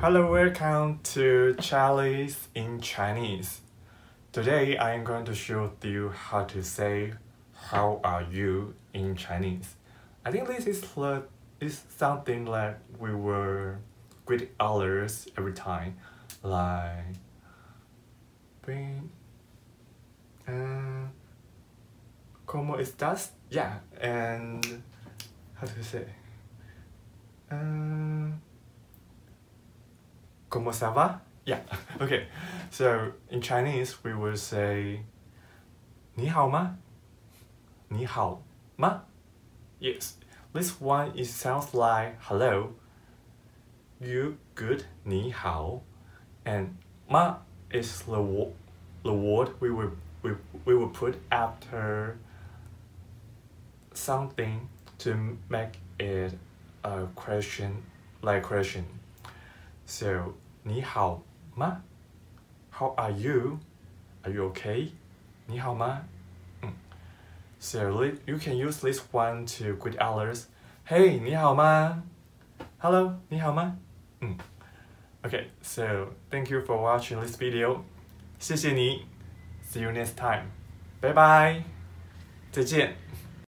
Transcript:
Hello, welcome to Charlie's in Chinese. Today I am going to show you how to say how are you in Chinese. I think this is the is something like we will greet others every time, like bring uh, ¿Cómo estás? Yeah, and how to say? Uh, ¿Cómo ça va? Yeah, okay. So in Chinese we will say 你好吗?你好吗? Yes, this one it sounds like hello. You good? 你好. And ma is the, wo- the word we will, we, we will put after something to make it a question like question. So 你好吗? How are you? Are you okay? 你好吗? Mm. So li- you can use this one to greet others. Hey, 你好吗? Hello, 你好吗? Mm. Okay, so thank you for watching this video. 谢谢你. See you next time. Bye bye. 再见.